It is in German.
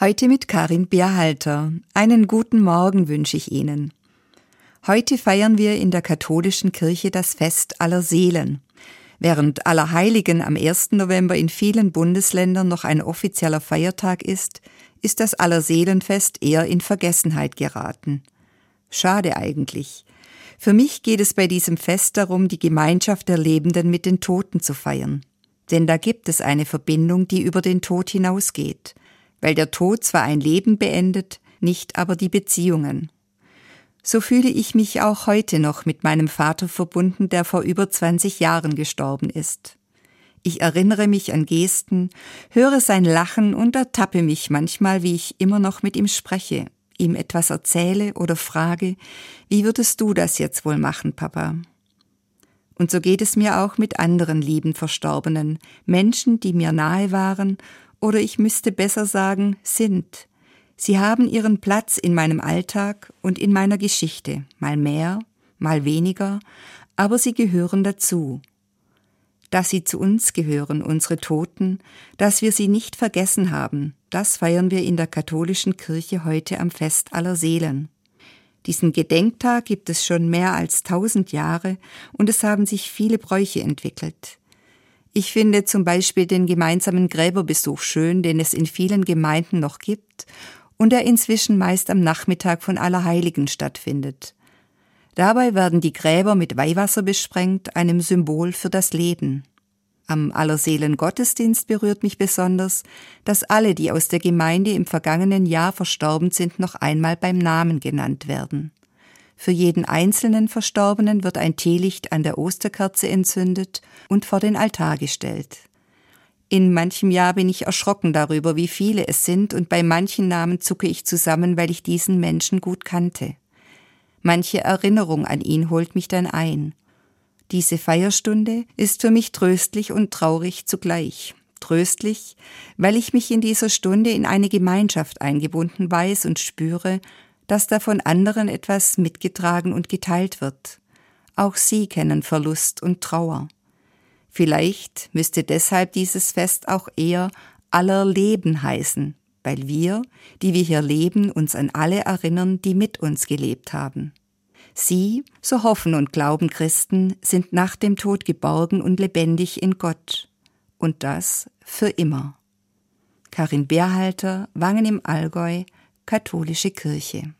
Heute mit Karin Bärhalter. Einen guten Morgen wünsche ich Ihnen. Heute feiern wir in der katholischen Kirche das Fest aller Seelen. Während Allerheiligen am 1. November in vielen Bundesländern noch ein offizieller Feiertag ist, ist das Allerseelenfest eher in Vergessenheit geraten. Schade eigentlich. Für mich geht es bei diesem Fest darum, die Gemeinschaft der Lebenden mit den Toten zu feiern. Denn da gibt es eine Verbindung, die über den Tod hinausgeht – weil der Tod zwar ein Leben beendet, nicht aber die Beziehungen. So fühle ich mich auch heute noch mit meinem Vater verbunden, der vor über 20 Jahren gestorben ist. Ich erinnere mich an Gesten, höre sein Lachen und ertappe mich manchmal, wie ich immer noch mit ihm spreche, ihm etwas erzähle oder frage, wie würdest du das jetzt wohl machen, Papa? Und so geht es mir auch mit anderen lieben Verstorbenen, Menschen, die mir nahe waren oder ich müsste besser sagen, sind. Sie haben ihren Platz in meinem Alltag und in meiner Geschichte, mal mehr, mal weniger, aber sie gehören dazu. Dass sie zu uns gehören, unsere Toten, dass wir sie nicht vergessen haben, das feiern wir in der katholischen Kirche heute am Fest aller Seelen. Diesen Gedenktag gibt es schon mehr als tausend Jahre und es haben sich viele Bräuche entwickelt. Ich finde zum Beispiel den gemeinsamen Gräberbesuch schön, den es in vielen Gemeinden noch gibt und der inzwischen meist am Nachmittag von Allerheiligen stattfindet. Dabei werden die Gräber mit Weihwasser besprengt, einem Symbol für das Leben. Am Allerseelen Gottesdienst berührt mich besonders, dass alle, die aus der Gemeinde im vergangenen Jahr verstorben sind, noch einmal beim Namen genannt werden. Für jeden einzelnen Verstorbenen wird ein Teelicht an der Osterkerze entzündet und vor den Altar gestellt. In manchem Jahr bin ich erschrocken darüber, wie viele es sind, und bei manchen Namen zucke ich zusammen, weil ich diesen Menschen gut kannte. Manche Erinnerung an ihn holt mich dann ein. Diese Feierstunde ist für mich tröstlich und traurig zugleich. Tröstlich, weil ich mich in dieser Stunde in eine Gemeinschaft eingebunden weiß und spüre, dass da von anderen etwas mitgetragen und geteilt wird. Auch sie kennen Verlust und Trauer. Vielleicht müsste deshalb dieses Fest auch eher aller Leben heißen, weil wir, die wir hier leben, uns an alle erinnern, die mit uns gelebt haben. Sie, so hoffen und glauben Christen, sind nach dem Tod geborgen und lebendig in Gott. Und das für immer. Karin Bärhalter, Wangen im Allgäu, Katholische Kirche.